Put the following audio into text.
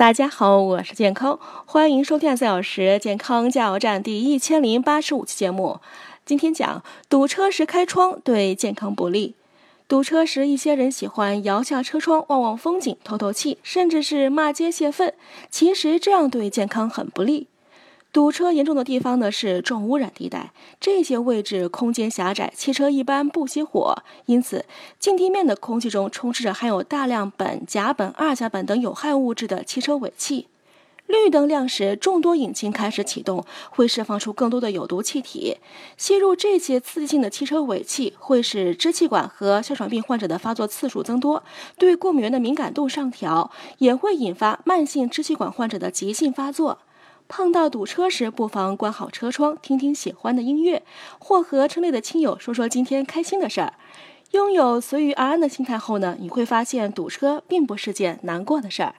大家好，我是健康，欢迎收听四小时健康加油站第一千零八十五期节目。今天讲堵车时开窗对健康不利。堵车时，一些人喜欢摇下车窗望望风景、透透气，甚至是骂街泄愤。其实这样对健康很不利。堵车严重的地方呢是重污染地带，这些位置空间狭窄，汽车一般不熄火，因此近地面的空气中充斥着含有大量苯、甲苯、二甲苯等有害物质的汽车尾气。绿灯亮时，众多引擎开始启动，会释放出更多的有毒气体。吸入这些刺激性的汽车尾气，会使支气管和哮喘病患者的发作次数增多，对过敏源的敏感度上调，也会引发慢性支气管患者的急性发作。碰到堵车时，不妨关好车窗，听听喜欢的音乐，或和车内的亲友说说今天开心的事儿。拥有随遇而安的心态后呢，你会发现堵车并不是件难过的事儿。